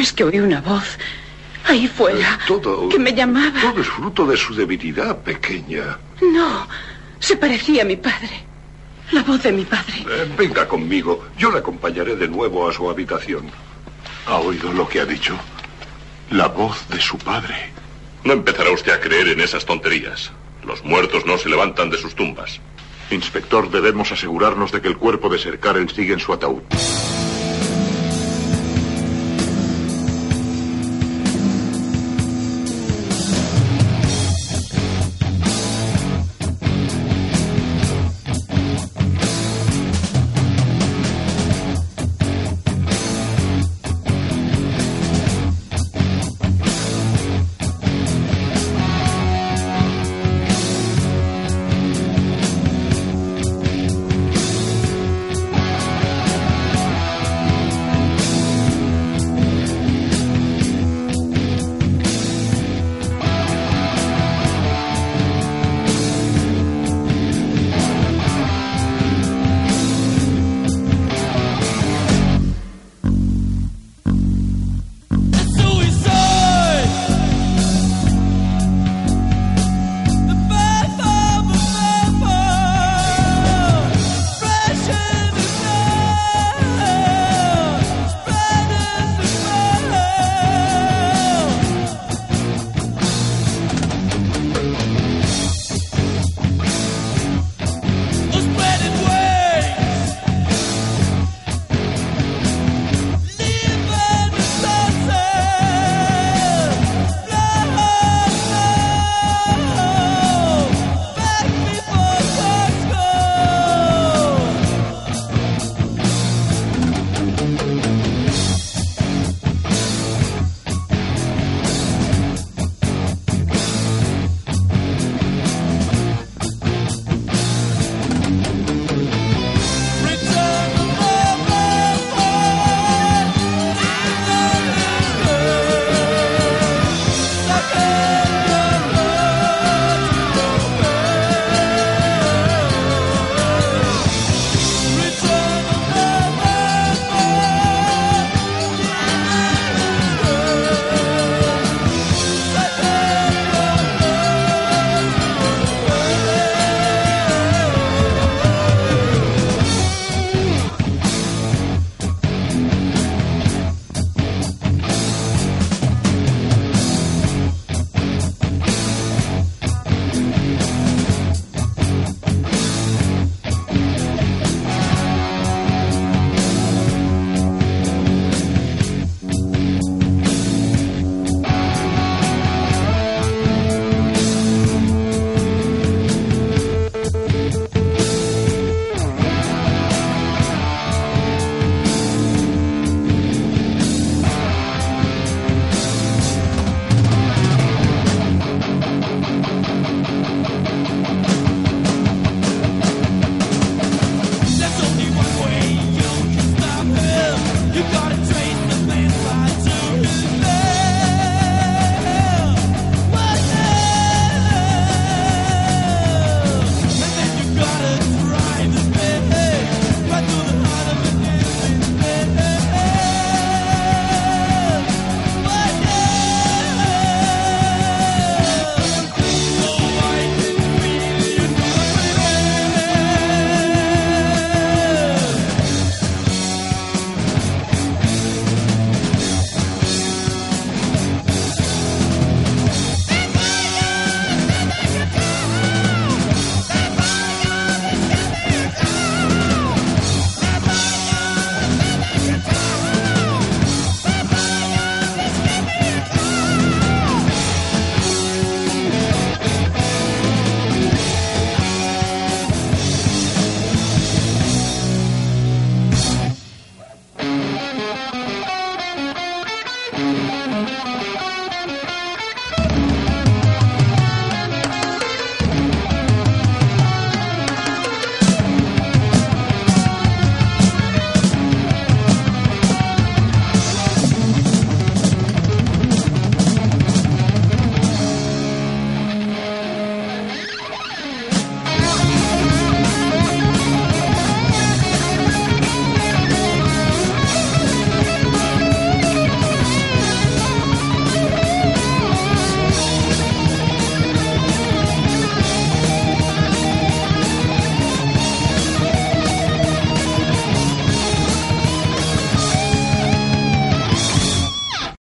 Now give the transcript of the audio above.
es que oí una voz ahí fuera Eh, todo. que me llamaba. Todo es fruto de su debilidad, pequeña. No, se parecía a mi padre. La voz de mi padre. Eh, venga conmigo. Yo le acompañaré de nuevo a su habitación. ¿Ha oído lo que ha dicho? La voz de su padre. No empezará usted a creer en esas tonterías. Los muertos no se levantan de sus tumbas. Inspector, debemos asegurarnos de que el cuerpo de Sir Karel sigue en su ataúd.